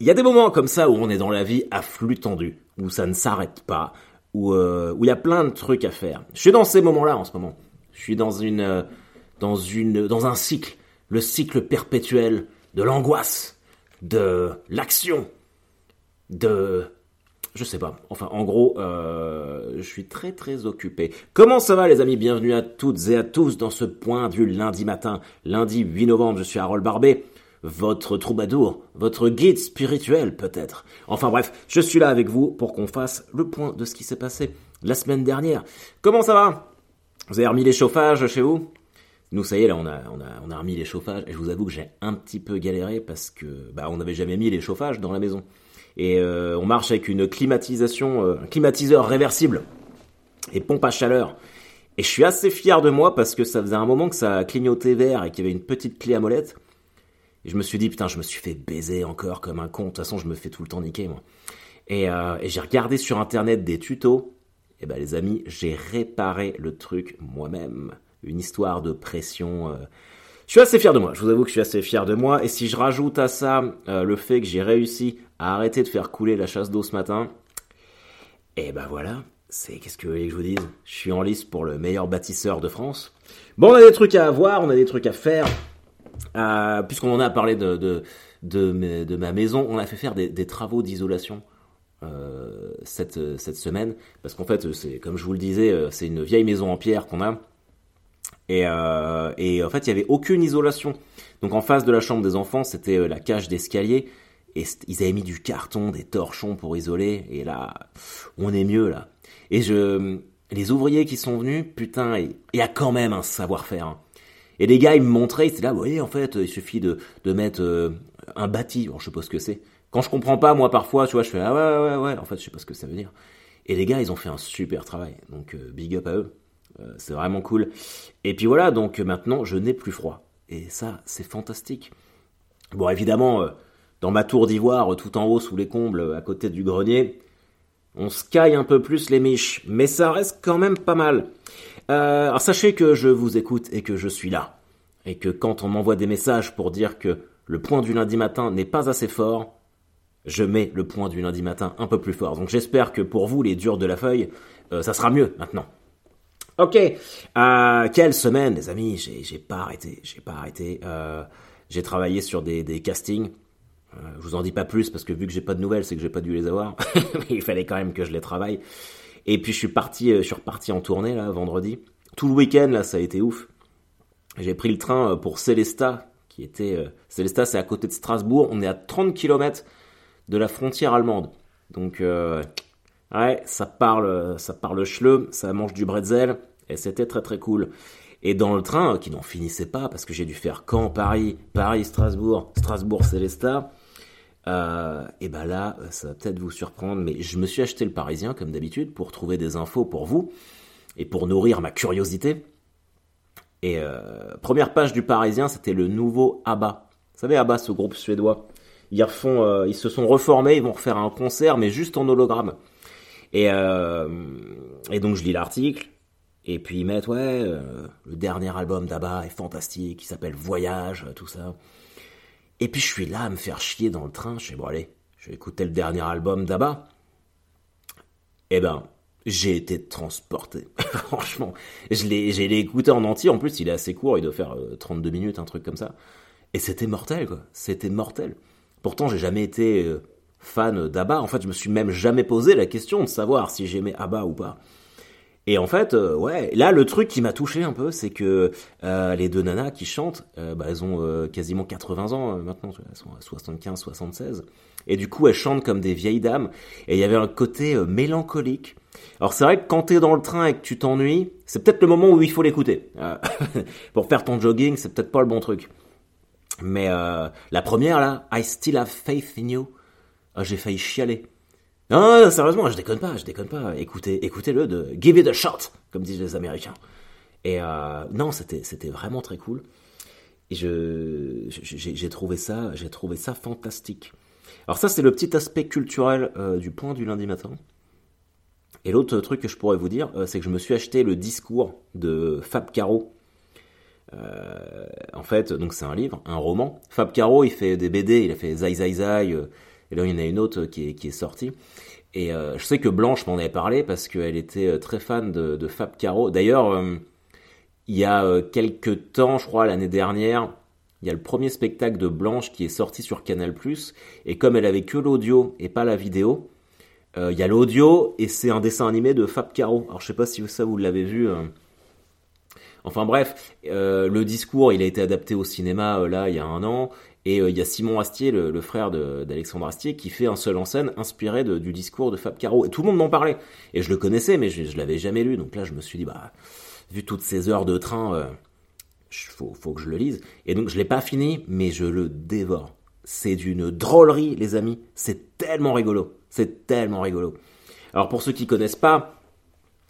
il y a des moments comme ça où on est dans la vie à flux tendu, où ça ne s'arrête pas, où euh, où il y a plein de trucs à faire. Je suis dans ces moments-là en ce moment. Je suis dans une euh, dans une dans un cycle, le cycle perpétuel de l'angoisse, de l'action, de je sais pas. Enfin, en gros, euh, je suis très très occupé. Comment ça va les amis? Bienvenue à toutes et à tous dans ce point du lundi matin, lundi 8 novembre. Je suis Harold Barbet, votre troubadour, votre guide spirituel peut-être. Enfin bref, je suis là avec vous pour qu'on fasse le point de ce qui s'est passé la semaine dernière. Comment ça va? Vous avez remis les chauffages chez vous? Nous, ça y est, là, on a, on a, on a remis les chauffages. Et je vous avoue que j'ai un petit peu galéré parce que, bah, on n'avait jamais mis les chauffages dans la maison et euh, on marche avec une climatisation, euh, un climatiseur réversible et pompe à chaleur. Et je suis assez fier de moi parce que ça faisait un moment que ça clignotait vert et qu'il y avait une petite clé à molette. Et je me suis dit, putain, je me suis fait baiser encore comme un con. De toute façon, je me fais tout le temps niquer, moi. Et, euh, j'ai regardé sur internet des tutos. Et ben, les amis, j'ai réparé le truc moi-même. Une histoire de pression. Je suis assez fier de moi. Je vous avoue que je suis assez fier de moi. Et si je rajoute à ça le fait que j'ai réussi arrêter de faire couler la chasse d'eau ce matin. Et ben voilà, c'est qu'est-ce que vous voulez que je vous dise? Je suis en liste pour le meilleur bâtisseur de France. Bon, on a des trucs à voir, on a des trucs à faire. Euh, Puisqu'on en a parlé de, ma maison, on a fait faire des, travaux d'isolation euh, cette, semaine. Parce qu'en fait, c'est comme je vous le disais, euh, c'est une vieille maison en pierre qu'on a. Et, en fait, il n'y avait aucune isolation. Donc en face de la chambre des enfants, c'était la cage d'escalier. Et ils avaient mis du carton, des torchons pour isoler. Et là, on est mieux là. Et les ouvriers qui sont venus, putain, il y a quand même un savoir-faire. Hein. Et les gars, ils me montraient, ils étaient là, vous voyez, en fait, il suffit de, de mettre euh, un bâti. Je sais pas ce que c'est. Quand je comprends pas, moi, parfois, tu vois, je fais, ah ouais, ouais, ouais, en fait, je sais pas ce que ça veut dire. Et les gars, ils ont fait un super travail. Donc, euh, big up à eux. Euh, c'est vraiment cool. Et puis voilà, donc maintenant, je n'ai plus froid. Et ça, c'est fantastique. Bon, évidemment, dans ma tour d'ivoire tout en haut sous les combles à côté du grenier. On se un peu plus les miches, mais ça reste quand même pas mal. Euh, alors sachez que je vous écoute et que je suis là. Et que quand on m'envoie des messages pour dire que le point du lundi matin n'est pas assez fort, je mets le point du lundi matin un peu plus fort. Donc j'espère que pour vous, les durs de la feuille, euh, ça sera mieux maintenant. Ok, euh, quelle semaine, les amis, j'ai pas arrêté, j'ai pas arrêté. j'ai travaillé sur des, des castings. Je vous en dis pas plus parce que vu que j'ai pas de nouvelles, c'est que j'ai pas dû les avoir. il fallait quand même que je les travaille. Et puis je suis parti, euh, je suis reparti en tournée là vendredi. Tout le week-end là, ça a été ouf. J'ai pris le train euh, pour Célesta, qui était Célesta, c'est à côté de Strasbourg. On est à 30 km de la frontière allemande. Donc ouais, ça parle, ça parle schleu, ça mange du bretzel et c'était très très cool. Et dans le train, qui n'en finissait pas, parce que j'ai dû faire Caen, Paris, Paris, Strasbourg, Strasbourg, Célesta, euh, et ben là, ça va peut-être vous surprendre, mais je me suis acheté le Parisien comme d'habitude pour trouver des infos pour vous et pour nourrir ma curiosité. Et euh, première page du Parisien, c'était le nouveau ABBA. Vous savez ABBA, ce groupe suédois. Ils refont, euh, ils se sont reformés, ils vont refaire un concert, mais juste en hologramme. Et, et donc je lis l'article, et puis ils mettent ouais, le dernier album d'ABBA est fantastique, il s'appelle Voyage, tout ça. Et puis je suis là à me faire chier dans le train. Je suis bon, allez, je vais écouter le dernier album d'Abba. Eh ben, j'ai été transporté. Franchement, je l'ai, j'ai écouté en entier. En plus, il est assez court, il doit faire 32 euh, minutes, un truc comme ça. Et c'était mortel, quoi. C'était mortel. Pourtant, j'ai jamais été euh, fan d'Abba. En fait, je me suis même jamais posé la question de savoir si j'aimais Abba ou pas. Et en fait, euh, ouais, là le truc qui m'a touché un peu, c'est que euh, les deux nanas qui chantent, euh, bah, elles ont quasiment 80 ans maintenant, elles sont à 75, 76. Et du coup, elles chantent comme des vieilles dames. Et il y avait un côté mélancolique. Alors c'est vrai que quand t'es dans le train et que tu t'ennuies, c'est peut-être le moment où il faut l'écouter. pour faire ton jogging, c'est peut-être pas le bon truc. Mais la première là, I Still Have Faith in You, ah, j'ai failli chialer. Non, sérieusement, je déconne pas, je déconne pas. Écoutez, écoutez-le de Give it a shot, comme disent les Américains. Et euh, non, c'était c'était vraiment très cool. Et je j'ai trouvé ça j'ai trouvé ça fantastique. Alors ça c'est le petit aspect culturel euh, du point du lundi matin. Et l'autre truc que je pourrais vous dire, euh, c'est que je me suis acheté le discours de Fab Caro. en fait, donc c'est un livre, un roman. Fab Caro, il fait des BD, il a fait Zai Zai Zai, Et là, il y en a une autre qui est, sortie. Et euh, je sais que Blanche m'en avait parlé parce qu'elle était euh, très fan de, de Fab Caro. D'ailleurs, euh, il y a quelques temps, je crois l'année dernière, il y a le premier spectacle de Blanche qui est sorti sur Canal+. Et comme elle avait que l'audio et pas la vidéo, il y a l'audio et c'est un dessin animé de Fab Caro. Alors je sais pas si ça vous l'avez vu. Enfin bref, le discours il a été adapté au cinéma là il y a un an et euh, il y a Simon Astier, le, frère d'Alexandre Astier, qui fait un seul en scène inspiré du discours de Fab Caro. Et tout le monde m'en parlait. Et je le connaissais, mais je, je l'avais jamais lu. Donc là, je me suis dit, bah, vu toutes ces heures de train, euh, faut, faut que je le lise. Et donc, je l'ai pas fini, mais je le dévore. C'est d'une drôlerie, les amis. C'est tellement rigolo. C'est tellement rigolo. Alors, pour ceux qui connaissent pas,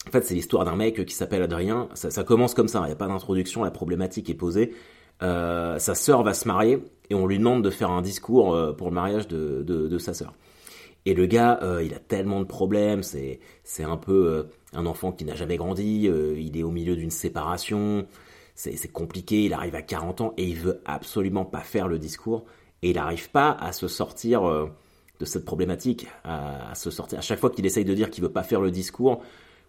en fait, c'est l'histoire d'un mec qui s'appelle Adrien. Ça, commence comme ça. Il n'y a pas d'introduction. La problématique est posée. Euh, sa sœur va se marier et on lui demande de faire un discours euh, pour le mariage de, sa sœur. Et le gars, euh, il a tellement de problèmes, c'est, c'est un peu un enfant qui n'a jamais grandi, il est au milieu d'une séparation, c'est, c'est compliqué, il arrive à 40 ans et il veut absolument pas faire le discours et il n'arrive pas à se sortir de cette problématique, à, se sortir. À chaque fois qu'il essaye de dire qu'il veut pas faire le discours,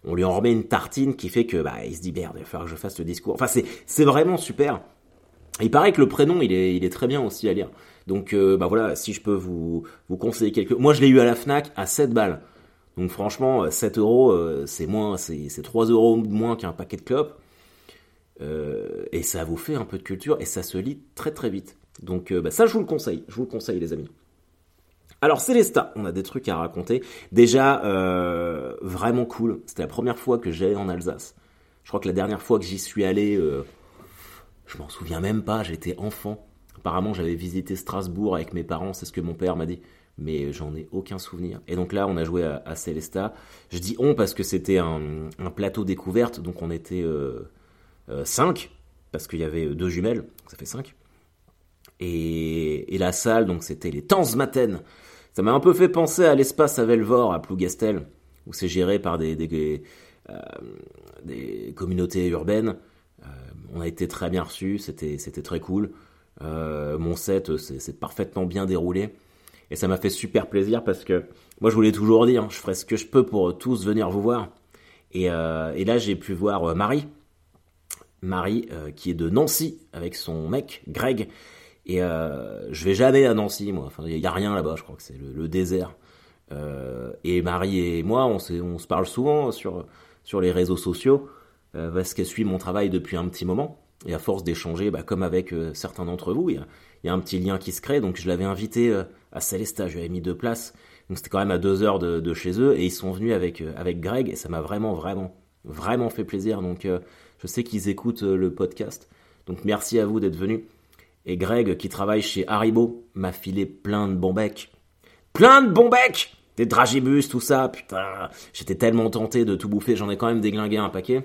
on lui en remet une tartine qui fait que bah, il se dit merde, il va falloir que je fasse le discours. Enfin, c'est, c'est vraiment super. Il paraît que le prénom, il est, très bien aussi à lire. Donc, euh, bah voilà, si je peux vous, conseiller quelques... Moi, je l'ai eu à la FNAC à 7 balles. Donc franchement, 7 euros, euh, c'est moins, c'est 3 euros moins qu'un paquet de clopes. Euh, et ça vous fait un peu de culture et ça se lit très très vite. Donc bah, ça, je vous le conseille. Je vous le conseille, les amis. Alors Célesta, on a des trucs à raconter. Déjà, vraiment cool. C'était la première fois que j'allais en Alsace. Je crois que la dernière fois que j'y suis allé, je m'en souviens même pas, j'étais enfant. Apparemment, j'avais visité Strasbourg avec mes parents, c'est ce que mon père m'a dit. Mais j'en ai aucun souvenir. Et donc là, on a joué à, Célesta. Je dis on parce que c'était un, plateau découverte, donc on était 5, euh, euh, parce qu'il y avait deux jumelles, donc ça fait 5. Et, la salle, donc c'était les Tanzmaten. Ça m'a un peu fait penser à l'espace à Velvor, à Plougastel, où c'est géré par des, des euh, communautés urbaines on a été très bien reçus, c'était très cool. Euh, mon set c'est parfaitement bien déroulé et ça m'a fait super plaisir parce que moi je voulais toujours dire, je ferai ce que je peux pour tous venir vous voir. Et, euh, là j'ai pu voir euh, Marie, Marie qui est de Nancy avec son mec Greg. Et je vais jamais à Nancy moi, il y a rien là-bas, je crois que c'est le, désert. et Marie et moi on, se parle souvent sur les réseaux sociaux euh, parce qu'elle suit mon travail depuis un petit moment. Et à force d'échanger, bah, comme avec euh, certains d'entre vous, il y, a, un petit lien qui se crée. Donc je l'avais invité euh, à Célesta, je lui avais mis deux places. Donc c'était quand même à deux heures de, chez eux. Et ils sont venus avec, avec Greg. Et ça m'a vraiment, vraiment, vraiment fait plaisir. Donc je sais qu'ils écoutent le podcast. Donc merci à vous d'être venus. Et Greg, qui travaille chez Haribo, m'a filé plein de bons becs. Plein de bons becs Des dragibus, tout ça, putain. J'étais tellement tenté de tout bouffer, j'en ai quand même déglingué un paquet.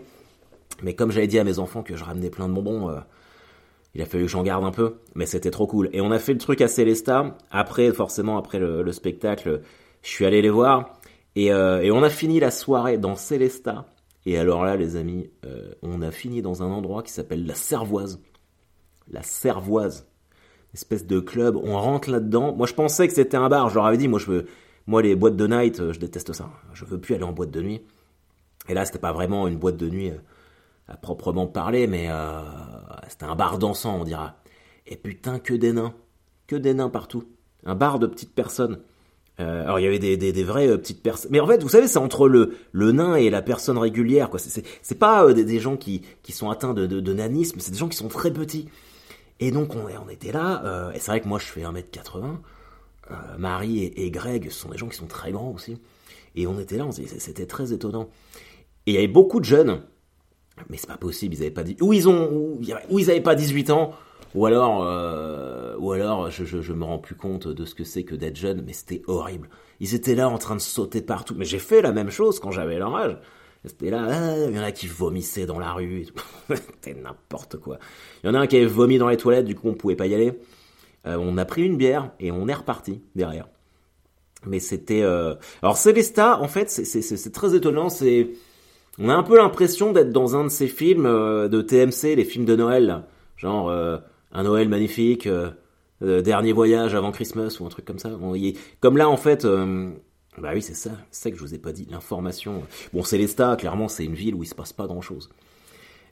Mais comme j'avais dit à mes enfants que je ramenais plein de bonbons, euh, il a fallu que j'en garde un peu. Mais c'était trop cool. Et on a fait le truc à Célesta. Après, forcément, après le, spectacle, je suis allé les voir. Euh, et, on a fini la soirée dans Célesta. Et alors là, les amis, euh, on a fini dans un endroit qui s'appelle la Servoise. La Servoise. Espèce de club. On rentre là-dedans. Moi, je pensais que c'était un bar. Je leur avais dit, moi, je veux, moi, les boîtes de night, je déteste ça. Je veux plus aller en boîte de nuit. Et là, c'était pas vraiment une boîte de nuit à proprement parler, mais euh, c'était un bar dansant, on dira. Et putain, que des nains. Que des nains partout. Un bar de petites personnes. Euh, alors il y avait des, des, vraies euh, petites personnes. Mais en fait, vous savez, c'est entre le, le nain et la personne régulière. quoi. C'est pas des, des, gens qui, qui sont atteints de, de, nanisme, c'est des gens qui sont très petits. Et donc on, on était là, et c'est vrai que moi je fais 1m80. Marie et, et, Greg sont des gens qui sont très grands aussi. Et on était là, c'était très étonnant. Et il y avait beaucoup de jeunes mais c'est pas possible, ils avaient pas dit, ou ils ont, ou, ils avaient pas 18 ans, ou alors, euh, ou alors, je, je, je, me rends plus compte de ce que c'est que d'être jeune, mais c'était horrible. Ils étaient là en train de sauter partout, mais j'ai fait la même chose quand j'avais leur âge. C'était là, ah, il y en a qui vomissaient dans la rue, c'était n'importe quoi. Il y en a un qui avait vomi dans les toilettes, du coup on pouvait pas y aller. Euh, on a pris une bière et on est reparti derrière. Mais c'était, euh... alors Célesta, en fait, c'est très étonnant, c'est on a un peu l'impression d'être dans un de ces films euh, de TMC, les films de Noël, genre euh, un Noël magnifique, euh, Dernier voyage avant Christmas ou un truc comme ça. comme là, en fait, bah oui, c'est ça, c'est ça que je vous ai pas dit, l'information. Bon, Célesta, clairement, c'est une ville où il se passe pas grand chose.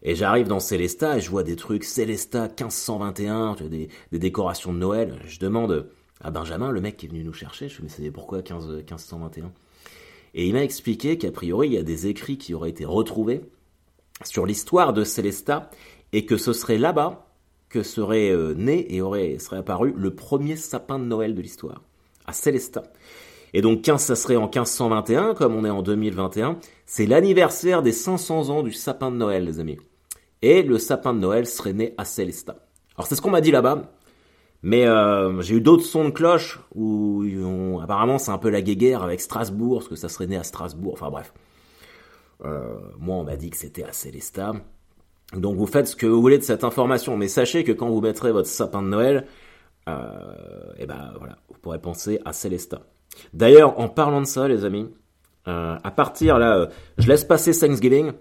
Et j'arrive dans Célesta et je vois des trucs Célesta 1521, des, des décorations de Noël. Je demande à Benjamin, le mec qui est venu nous chercher, je me dis, pourquoi 15, 1521 Et il m'a expliqué qu'a priori, il y a des écrits qui auraient été retrouvés sur l'histoire de Célesta et que ce serait là-bas que serait euh, né et aurait serait apparu le premier sapin de Noël de l'histoire, à Célestat. Et donc 15, ça serait en 1521, comme on est en 2021, c'est l'anniversaire des 500 ans du sapin de Noël, les amis. Et le sapin de Noël serait né à Célestat. Alors c'est ce qu'on m'a dit là-bas, mais euh, j'ai eu d'autres sons de cloche où apparemment c'est un peu la guéguerre avec Strasbourg, parce que ça serait né à Strasbourg, enfin bref. Euh, moi on m'a dit que c'était à Célestat. Donc vous faites ce que vous voulez de cette information, mais sachez que quand vous mettrez votre sapin de Noël, et euh, eh ben voilà, vous pourrez penser à Célestat. D'ailleurs, en parlant de ça, les amis, euh, à partir là, je laisse passer Thanksgiving.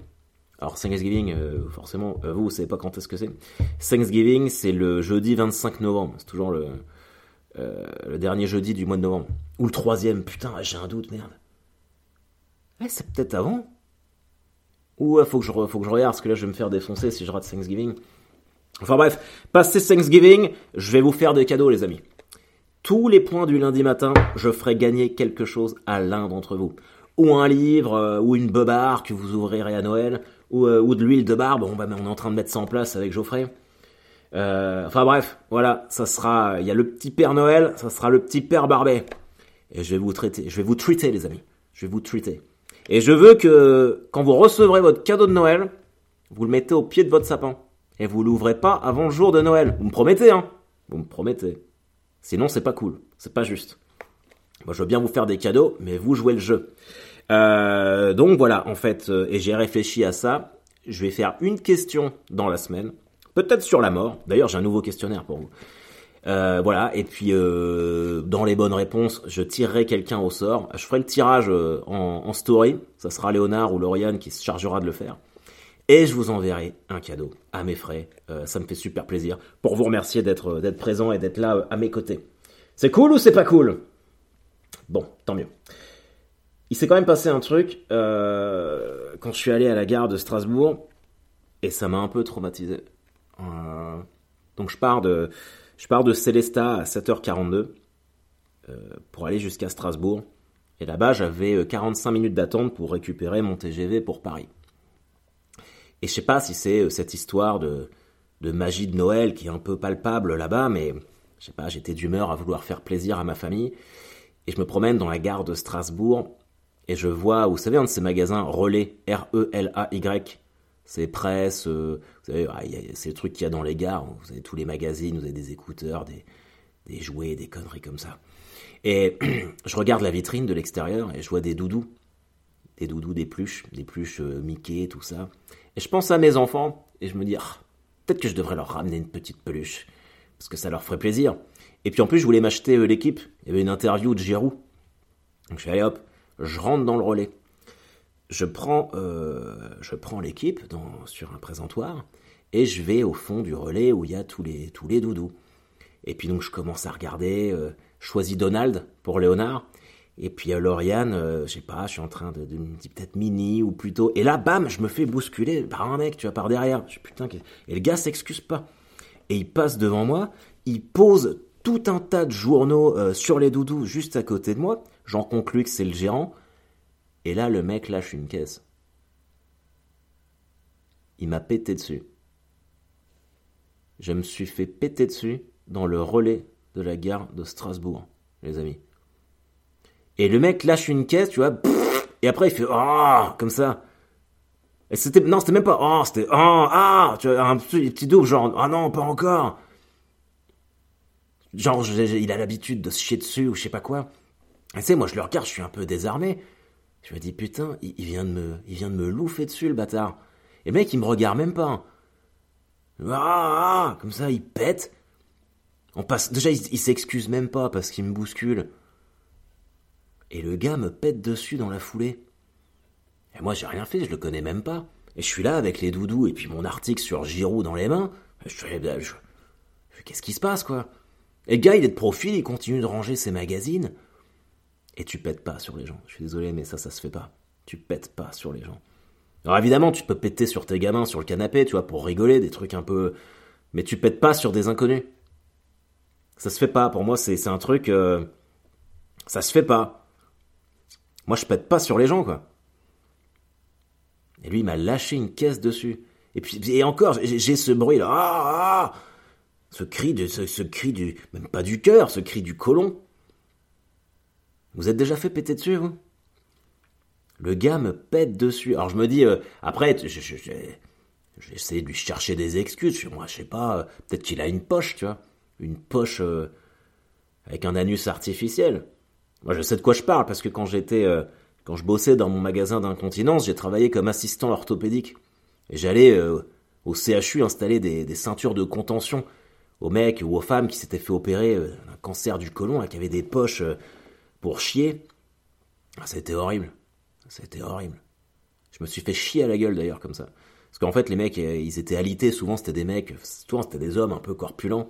Alors Thanksgiving, forcément, vous, vous savez pas quand est-ce que c'est. Thanksgiving, c'est le jeudi 25 novembre. C'est toujours le, le dernier jeudi du mois de novembre. Ou le troisième, putain, j'ai un doute, merde. C'est peut-être avant ou faut que je faut que je regarde parce que là je vais me faire défoncer si je rate Thanksgiving. Enfin bref, passé Thanksgiving, je vais vous faire des cadeaux les amis. Tous les points du lundi matin, je ferai gagner quelque chose à l'un d'entre vous. Ou un livre, euh, ou une beubare que vous ouvrirez à Noël, ou, euh, ou de l'huile de barbe, on, on est en train de mettre ça en place avec Geoffrey. Euh, enfin bref, voilà, ça sera, il y a le petit Père Noël, ça sera le petit Père Barbet. Et je vais vous traiter, je vais vous traiter les amis, je vais vous traiter. Et je veux que quand vous recevrez votre cadeau de Noël, vous le mettez au pied de votre sapin. Et vous l'ouvrez pas avant le jour de Noël. Vous me promettez, hein Vous me promettez. Sinon, c'est pas cool. C'est pas juste. Moi, je veux bien vous faire des cadeaux, mais vous jouez le jeu. Euh, donc voilà, en fait, euh, et j'ai réfléchi à ça. Je vais faire une question dans la semaine. Peut-être sur la mort. D'ailleurs, j'ai un nouveau questionnaire pour vous. Euh, voilà, et puis dans les bonnes réponses, je tirerai quelqu'un au sort. Je ferai le tirage en, story. Ça sera Léonard ou Lauriane qui se chargera de le faire. Et je vous enverrai un cadeau à mes frais. ça me fait super plaisir pour vous remercier d'être présent et d'être là à mes côtés. C'est cool ou c'est pas cool? Bon, tant mieux. Il s'est quand même passé un truc quand je suis allé à la gare de Strasbourg et ça m'a un peu traumatisé. donc je pars de je pars de à 7h42 euh, pour aller jusqu'à Strasbourg. Et là-bas, j'avais 45 euh, minutes d'attente pour récupérer mon TGV pour Paris. Et je sais pas si c'est euh, cette histoire de, de magie de Noël qui est un peu palpable là-bas, mais je sais pas, j'étais d'humeur à vouloir faire plaisir à ma famille. Et je me promène dans la gare de Strasbourg et je vois, vous savez, un de ces magasins Relais, R-E-L-A-Y, c'est presse, euh, vous savez, ah, c'est le truc qu'il y a dans les gares, vous avez tous les magazines, vous avez des écouteurs, des, des jouets, des conneries comme ça. Et je regarde la vitrine de l'extérieur et je vois des doudous, des doudous, des pluches, des pluches euh, Mickey, tout ça. Et je pense à mes enfants et je me dis, ah, peut-être que je devrais leur ramener une petite peluche, parce que ça leur ferait plaisir. Et puis en plus, je voulais m'acheter euh, l'équipe, il y avait une interview de Giroud. Donc je suis allé hop, je rentre dans le relais je prends, euh, je prends l'équipe sur un présentoir et je vais au fond du relais où il y a tous les, tous les doudous. Et puis donc je commence à regarder, euh, je choisis Donald pour Léonard. Et puis euh, Lauriane, je sais pas, je suis en train de, de peut-être Mini ou plutôt. Et là, bam, je me fais bousculer par un mec, tu vois, par derrière. Je putain, et le gars s'excuse pas. Et il passe devant moi, il pose tout un tas de journaux sur les doudous juste à côté de moi. J'en conclus que c'est le gérant. Et là, le mec lâche une caisse. Il m'a pété dessus. Je me suis fait péter dessus dans le relais de la gare de Strasbourg, les amis. Et le mec lâche une caisse, tu vois, et après il fait oh comme ça. Et c'était non, c'était même pas oh, c'était oh ah, tu vois un petit double genre ah non, pas encore. Genre il a l'habitude de se chier dessus ou je sais pas quoi. Et tu sais, moi je le regarde, je suis un peu désarmé. Je me dis, putain, il, vient de me, il louffer dessus, le bâtard. Et mec, il me regarde même pas. Ah, ah, ah comme ça, il pète. On passe, déjà, il, s'excuse même pas parce qu'il me bouscule. Et le gars me pète dessus dans la foulée. Et moi, j'ai rien fait, je le connais même pas. Et je suis là avec les doudous et puis mon article sur Giroud dans les mains. Je fais, je, qu'est-ce qui se passe, quoi? Et le gars, il est de profil, il continue de ranger ses magazines. Et tu pètes pas sur les gens. Je suis désolé, mais ça, ça se fait pas. Tu pètes pas sur les gens. Alors évidemment, tu peux péter sur tes gamins sur le canapé, tu vois, pour rigoler, des trucs un peu. Mais tu pètes pas sur des inconnus. Ça se fait pas. Pour moi, c'est un truc. Euh, ça se fait pas. Moi, je pète pas sur les gens, quoi. Et lui, il m'a lâché une caisse dessus. Et puis, et encore, j'ai ce bruit là. Ah, ah ce cri de, ce, cri du, même pas du cœur, ce cri du colon. Vous êtes déjà fait péter dessus, vous? Le gars me pète dessus. Alors je me dis, euh, après, j'essaie de lui chercher des excuses. Moi, je sais pas, euh, peut-être qu'il a une poche, tu vois. Une poche euh, avec un anus artificiel. Moi, je sais de quoi je parle, parce que quand j'étais, quand je bossais dans mon magasin d'incontinence, j'ai travaillé comme assistant orthopédique. Et j'allais au CHU installer des, ceintures de contention aux mecs ou aux femmes qui s'étaient fait opérer d'un cancer du côlon, qui avaient des poches pour chier. Ah, ça a été horrible. Été horrible. Je me suis fait chier à la gueule d'ailleurs comme ça. Parce qu'en fait, les mecs, euh, ils étaient alités. Souvent, c'était des mecs, souvent, c'était des hommes un peu corpulents.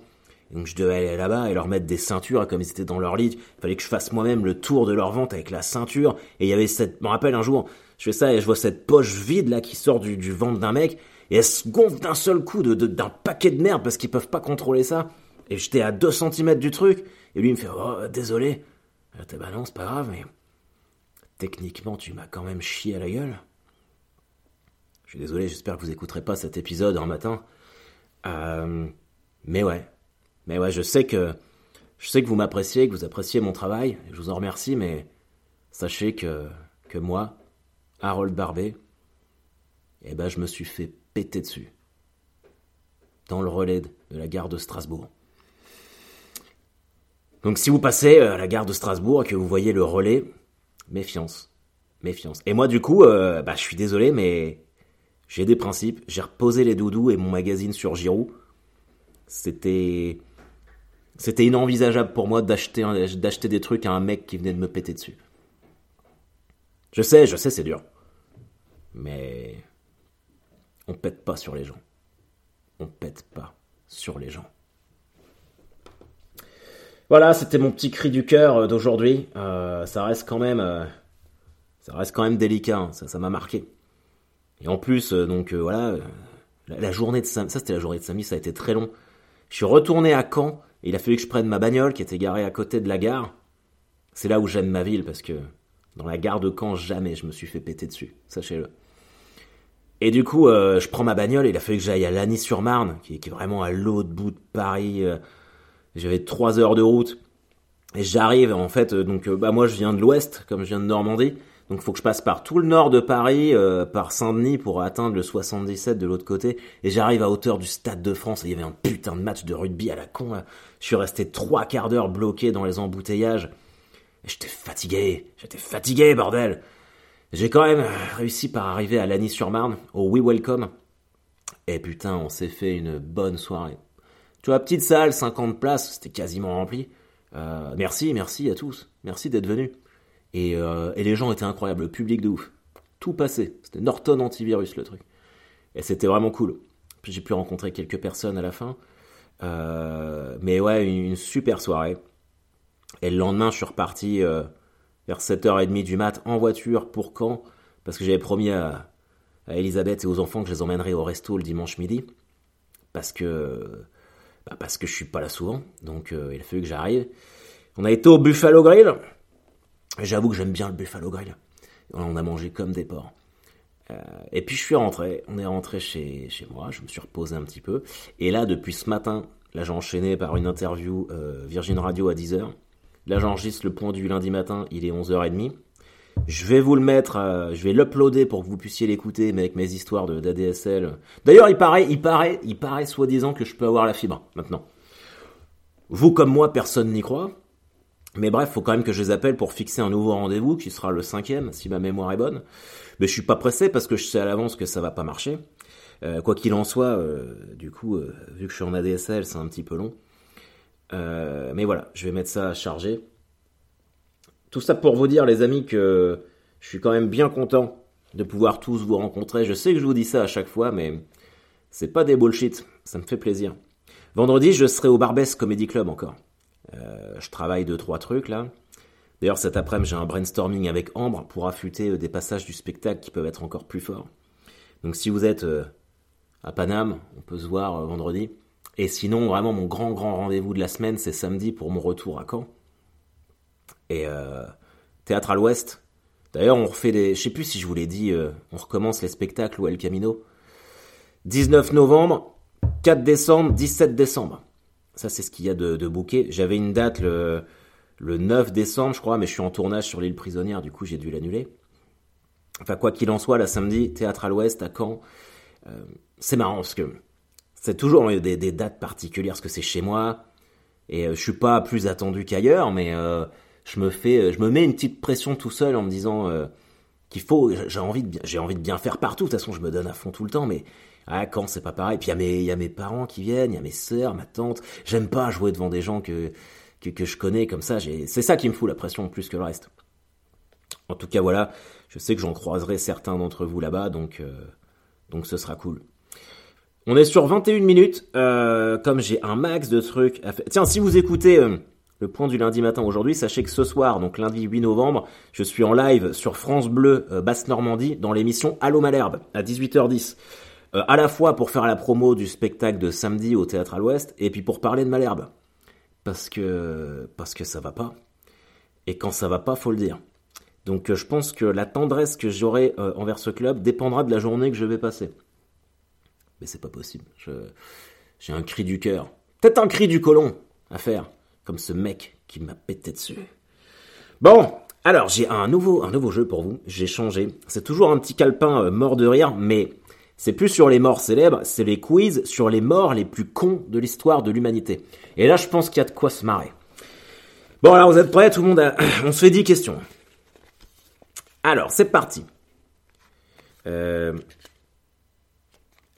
donc, je devais aller là-bas et leur mettre des ceintures, comme ils étaient dans leur lit. Il fallait que je fasse moi-même le tour de leur ventre avec la ceinture. Et il y avait cette, je me rappelle un jour, je fais ça et je vois cette poche vide là qui sort du, ventre d'un mec. Et elle se gonfle d'un seul coup d'un paquet de merde parce qu'ils peuvent pas contrôler ça. Et j'étais à 2 cm du truc. Et lui, il me fait, oh, désolé. Ah, bah non, c'est pas grave, mais techniquement, tu m'as quand même chié à la gueule. Je suis désolé, j'espère que vous écouterez pas cet épisode en matin. Euh, mais ouais, mais ouais, je sais que je sais que vous m'appréciez, que vous appréciez mon travail. Je vous en remercie, mais sachez que que moi, Harold Barbet, eh ben, je me suis fait péter dessus dans le relais de la gare de Strasbourg. Donc si vous passez euh, à la gare de Strasbourg et que vous voyez le relais, méfiance. Méfiance. Et moi du coup, euh, bah, je suis désolé, mais j'ai des principes. J'ai reposé les doudous et mon magazine sur Giroud. C'était... C'était inenvisageable pour moi d'acheter, d'acheter des trucs à un mec qui venait de me péter dessus. Je sais, je sais, c'est dur. Mais on pète pas sur les gens. On pète pas sur les gens. Voilà, c'était mon petit cri du cœur euh, d'aujourd'hui. Euh, ça reste quand même, euh, ça reste quand même délicat. Hein. Ça, m'a marqué. Et en plus, donc voilà, la, journée de ça c'était la journée de samedi, ça a été très long. Je suis retourné à Caen. Et il a fallu que je prenne ma bagnole qui était garée à côté de la gare. C'est là où j'aime ma ville parce que dans la gare de Caen, jamais je me suis fait péter dessus. Sachez-le. Et du coup, je prends ma bagnole et il a fallu que j'aille à Lagny-sur-Marne, qui, est vraiment à l'autre bout de Paris. J'avais trois heures de route. Et j'arrive, en fait, euh, donc euh, bah moi je viens de l'ouest, comme je viens de Normandie. Donc faut que je passe par tout le nord de Paris, euh, par Saint-Denis pour atteindre le 77 de l'autre côté. Et j'arrive à hauteur du Stade de France et il y avait un putain de match de rugby à la con. Je suis resté trois quarts d'heure bloqué dans les embouteillages. J'étais fatigué, j'étais fatigué, bordel. J'ai quand même réussi par arriver à Lagny-sur-Marne, au We Welcome. Et putain, on s'est fait une bonne soirée. Tu vois, petite salle, 50 places, c'était quasiment rempli. Euh, merci, merci à tous. Merci d'être venus. Euh, et, les gens étaient incroyables, le public de ouf. Tout passé. C'était Norton antivirus le truc. Et c'était vraiment cool. Puis j'ai pu rencontrer quelques personnes à la fin. Euh, mais ouais, une, super soirée. Et le lendemain, je suis reparti vers 7h30 du mat en voiture pour Caen. Parce que j'avais promis à, à Elisabeth et aux enfants que je les emmènerais au resto le dimanche midi. Parce que bah Parce que je suis pas là souvent, donc euh, il a fallu que j'arrive. On a été au Buffalo Grill. J'avoue que j'aime bien le Buffalo Grill. On a mangé comme des porcs. Euh, et puis je suis rentré, on est rentré chez, chez moi, je me suis reposé un petit peu. Et là, depuis ce matin, là j'ai enchaîné par une interview euh, Virgin Radio à 10h. Là j'enregistre le point du lundi matin, il est 11h30. Je vais vous le mettre, euh, je vais l'uploader pour que vous puissiez l'écouter, mais avec mes histoires d'ADSL. D'ailleurs, il paraît, il paraît, il paraît soi-disant que je peux avoir la fibre maintenant. Vous comme moi, personne n'y croit. Mais bref, faut quand même que je les appelle pour fixer un nouveau rendez-vous, qui sera le cinquième, si ma mémoire est bonne. Mais je suis pas pressé parce que je sais à l'avance que ça va pas marcher. Euh, quoi qu'il en soit, euh, du coup, vu que je suis en ADSL, c'est un petit peu long. Mais voilà, je vais mettre ça à charger. Tout ça pour vous dire, les amis, que je suis quand même bien content de pouvoir tous vous rencontrer. Je sais que je vous dis ça à chaque fois, mais c'est pas des bullshit. Ça me fait plaisir. Vendredi, je serai au Barbès Comedy Club encore. Euh, je travaille deux, trois trucs là. D'ailleurs, cet après-midi, j'ai un brainstorming avec Ambre pour affûter euh, des passages du spectacle qui peuvent être encore plus forts. Donc si vous êtes euh, à Paname, on peut se voir vendredi. Et sinon, vraiment, mon grand, grand rendez-vous de la semaine, c'est samedi pour mon retour à Caen. Et théâtre à l'ouest. D'ailleurs, on refait des... Je sais plus si je vous l'ai dit, on recommence les spectacles ou El Camino. 19 novembre, 4 décembre, 17 décembre. Ça, c'est ce qu'il y a de, de bouquet. J'avais une date le, le 9 décembre, je crois, mais je suis en tournage sur l'île prisonnière, du coup, j'ai dû l'annuler. Enfin, quoi qu'il en soit, la samedi, théâtre à l'ouest, à Caen. Euh, c'est marrant parce que c'est toujours des, des, dates particulières parce que c'est chez moi et euh, je suis pas plus attendu qu'ailleurs, mais euh, je me fais, je me mets une petite pression tout seul en me disant qu'il faut, j'ai envie de j'ai envie de bien faire partout. De toute façon, je me donne à fond tout le temps, mais ah, quand c'est pas pareil. Puis il y, a mes, parents qui viennent, il y a mes sœurs, ma tante. J'aime pas jouer devant des gens que, que, je connais comme ça. C'est ça qui me fout la pression plus que le reste. En tout cas, voilà. Je sais que j'en croiserai certains d'entre vous là-bas, donc, euh, donc ce sera cool. On est sur 21 minutes. Euh, comme j'ai un max de trucs à faire. Tiens, si vous écoutez euh, le point du lundi matin aujourd'hui, sachez que ce soir, donc lundi 8 novembre, je suis en live sur France Bleu Basse Normandie dans l'émission Allo Malherbe à 18h10. Euh, à la fois pour faire la promo du spectacle de samedi au Théâtre à l'Ouest, et puis pour parler de Malherbe. Parce que, parce que ça va pas. Et quand ça va pas, faut le dire. Donc euh, je pense que la tendresse que j'aurai euh, envers ce club dépendra de la journée que je vais passer. Mais c'est pas possible. J'ai un cri du cœur. Peut-être un cri du colon à faire. Comme ce mec qui m'a pété dessus. Bon, alors j'ai un nouveau, un nouveau jeu pour vous. J'ai changé. C'est toujours un petit calepin mort de rire, mais c'est plus sur les morts célèbres, c'est les quiz sur les morts les plus cons de l'histoire de l'humanité. Et là, je pense qu'il y a de quoi se marrer. Bon, alors vous êtes prêts? Tout le monde a... On se fait 10 questions. Alors, c'est parti. Euh,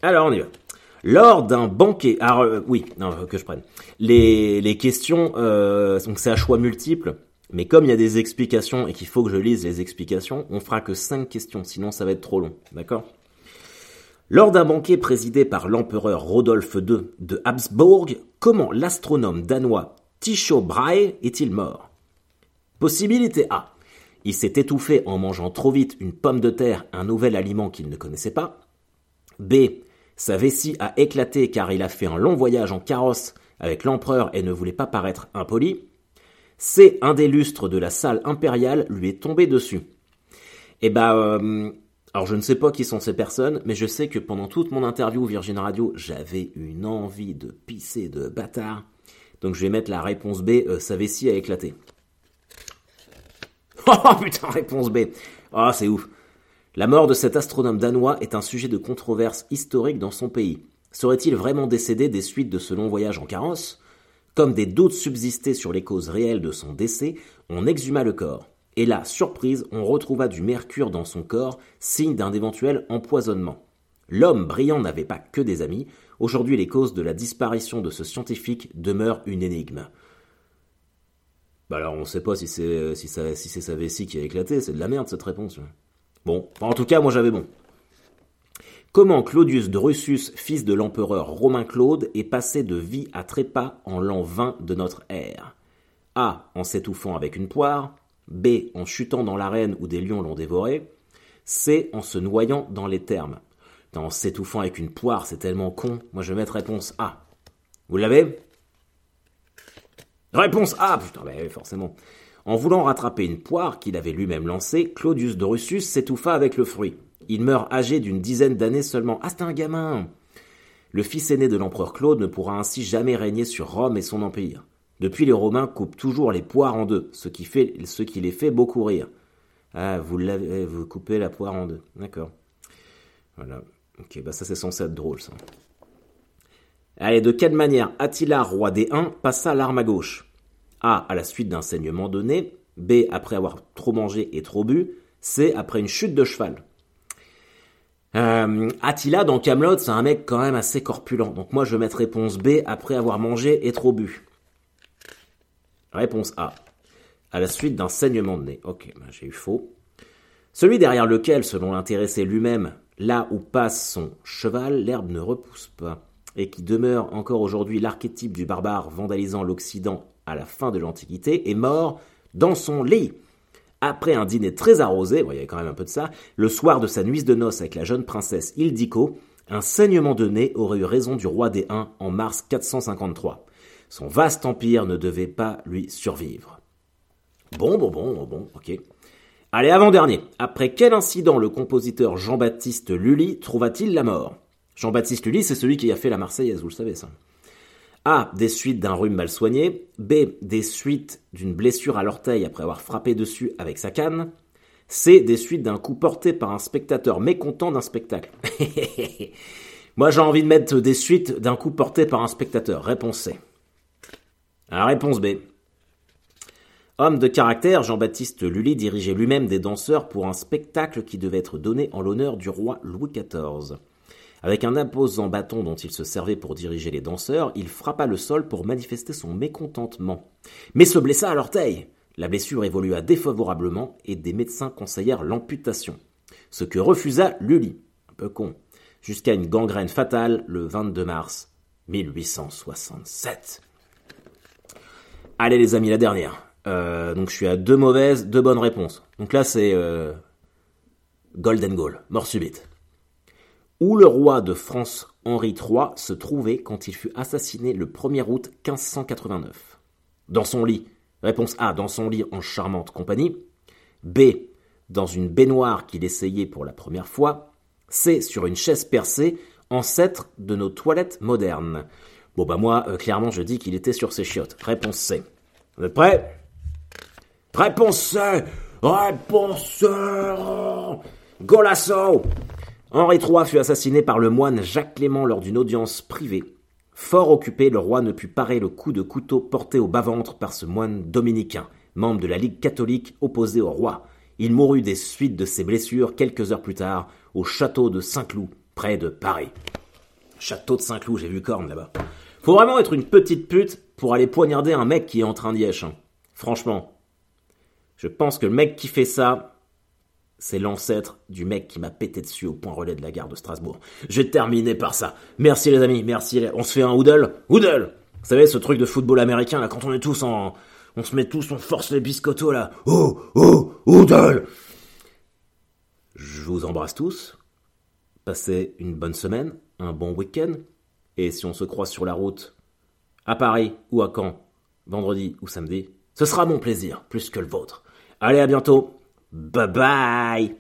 alors, on y va. Lors d'un banquet... Alors, euh, oui, non, que je prenne. Les, les questions, euh, donc c'est à choix multiples. Mais comme il y a des explications et qu'il faut que je lise les explications, on fera que 5 questions, sinon ça va être trop long. D'accord? Lors d'un banquet présidé par l'empereur Rodolphe II de Habsbourg, comment l'astronome danois Tycho Brahe est-il mort? Possibilité A. Il s'est étouffé en mangeant trop vite une pomme de terre, un nouvel aliment qu'il ne connaissait pas. B. Sa vessie a éclaté car il a fait un long voyage en carrosse avec l'empereur et ne voulait pas paraître impoli. C. Un des lustres de la salle impériale lui est tombé dessus. Eh ben, euh, alors je ne sais pas qui sont ces personnes, mais je sais que pendant toute mon interview Virgin Radio, j'avais une envie de pisser de bâtard. Donc je vais mettre la réponse B, euh, sa vessie a éclaté. Oh putain, réponse B. Ah, c'est ouf. La mort de cet astronome danois est un sujet de controverse historique dans son pays. Serait-il vraiment décédé des suites de ce long voyage en carrosse? Comme des doutes subsistaient sur les causes réelles de son décès, on exhuma le corps. Et là, surprise, on retrouva du mercure dans son corps, signe d'un éventuel empoisonnement. L'homme brillant n'avait pas que des amis. Aujourd'hui, les causes de la disparition de ce scientifique demeurent une énigme. Bah alors, on ne sait pas si c'est si, si c'est sa vessie qui a éclaté. C'est de la merde cette réponse. Bon, en tout cas, moi j'avais bon. Comment Claudius de Russus, fils de l'empereur Romain Claude, est passé de vie à trépas en l'an 20 de notre ère? A. En s'étouffant avec une poire. B. En chutant dans l'arène où des lions l'ont dévoré. C. En se noyant dans les thermes. En s'étouffant avec une poire, c'est tellement con. Moi, je vais mettre réponse A. Vous l'avez? Réponse A Putain, bah forcément. En voulant rattraper une poire qu'il avait lui-même lancée, Claudius de Russus s'étouffa avec le fruit. Il meurt âgé d'une dizaine d'années seulement. Ah, c'est un gamin Le fils aîné de l'empereur Claude ne pourra ainsi jamais régner sur Rome et son empire. Depuis, les Romains coupent toujours les poires en deux, ce qui, les fait beaucoup rire. Ah, vous, l'avez, vous coupez la poire en deux. D'accord. Voilà. Ok, bah ça c'est censé être drôle ça. Allez, de quelle manière Attila, roi des Huns, passa l'arme à gauche? A. À la suite d'un saignement donné. B. Après avoir trop mangé et trop bu. C. Après une chute de cheval. Euh, Attila dans Camelot, c'est un mec quand même assez corpulent. Donc moi je vais mettre réponse B après avoir mangé et trop bu. Réponse A. À la suite d'un saignement de nez. Ok, ben, j'ai eu faux. Celui derrière lequel, selon l'intéressé lui-même, là où passe son cheval, l'herbe ne repousse pas, et qui demeure encore aujourd'hui l'archétype du barbare vandalisant l'Occident à la fin de l'Antiquité, est mort dans son lit. Après un dîner très arrosé, il y avait quand même un peu de ça, le soir de sa nuit de noces avec la jeune princesse Ildico, un saignement de nez aurait eu raison du roi des Huns en mars 453. Son vaste empire ne devait pas lui survivre. Bon, bon, bon, bon, ok. Allez, avant-dernier. Après quel incident le compositeur Jean-Baptiste Lully trouva-t-il la mort? Jean-Baptiste Lully, c'est celui qui a fait la Marseillaise, vous le savez ça. A. Des suites d'un rhume mal soigné. B. Des suites d'une blessure à l'orteil après avoir frappé dessus avec sa canne. C. Des suites d'un coup porté par un spectateur mécontent d'un spectacle. Moi j'ai envie de mettre des suites d'un coup porté par un spectateur. Réponse C. Réponse B. Homme de caractère, Jean-Baptiste Lully dirigeait lui-même des danseurs pour un spectacle qui devait être donné en l'honneur du roi Louis XIV. Avec un imposant bâton dont il se servait pour diriger les danseurs, il frappa le sol pour manifester son mécontentement. Mais se blessa à l'orteil. La blessure évolua défavorablement et des médecins conseillèrent l'amputation. Ce que refusa Lully. Un peu con. Jusqu'à une gangrène fatale le 22 mars 1867. Allez les amis, la dernière. Euh, donc je suis à deux mauvaises, deux bonnes réponses. Donc là c'est euh, Golden Goal, mort subite. Où le roi de France Henri III se trouvait quand il fut assassiné le 1er août 1589 Dans son lit. Réponse A, dans son lit en charmante compagnie. B, dans une baignoire qu'il essayait pour la première fois. C, sur une chaise percée, ancêtre de nos toilettes modernes. Bon bah moi, euh, clairement, je dis qu'il était sur ses chiottes. Réponse C. Vous êtes prêts? Réponse C Réponse C Golasso Henri III fut assassiné par le moine Jacques Clément lors d'une audience privée. Fort occupé, le roi ne put parer le coup de couteau porté au bas-ventre par ce moine dominicain, membre de la Ligue catholique opposée au roi. Il mourut des suites de ses blessures quelques heures plus tard au château de Saint-Cloud, près de Paris. Château de Saint-Cloud, j'ai vu corne là-bas. Faut vraiment être une petite pute pour aller poignarder un mec qui est en train d'y hein. Franchement, je pense que le mec qui fait ça, c'est l'ancêtre du mec qui m'a pété dessus au point relais de la gare de Strasbourg. J'ai terminé par ça. Merci les amis, merci. On se fait un hoodle Hoodle Vous savez, ce truc de football américain, là, quand on est tous en... On se met tous, on force les biscottos, là. Oh, oh, hoodle Je vous embrasse tous. Passez une bonne semaine, un bon week-end. Et si on se croise sur la route, à Paris ou à Caen, vendredi ou samedi, ce sera mon plaisir, plus que le vôtre. Allez, à bientôt. Bye bye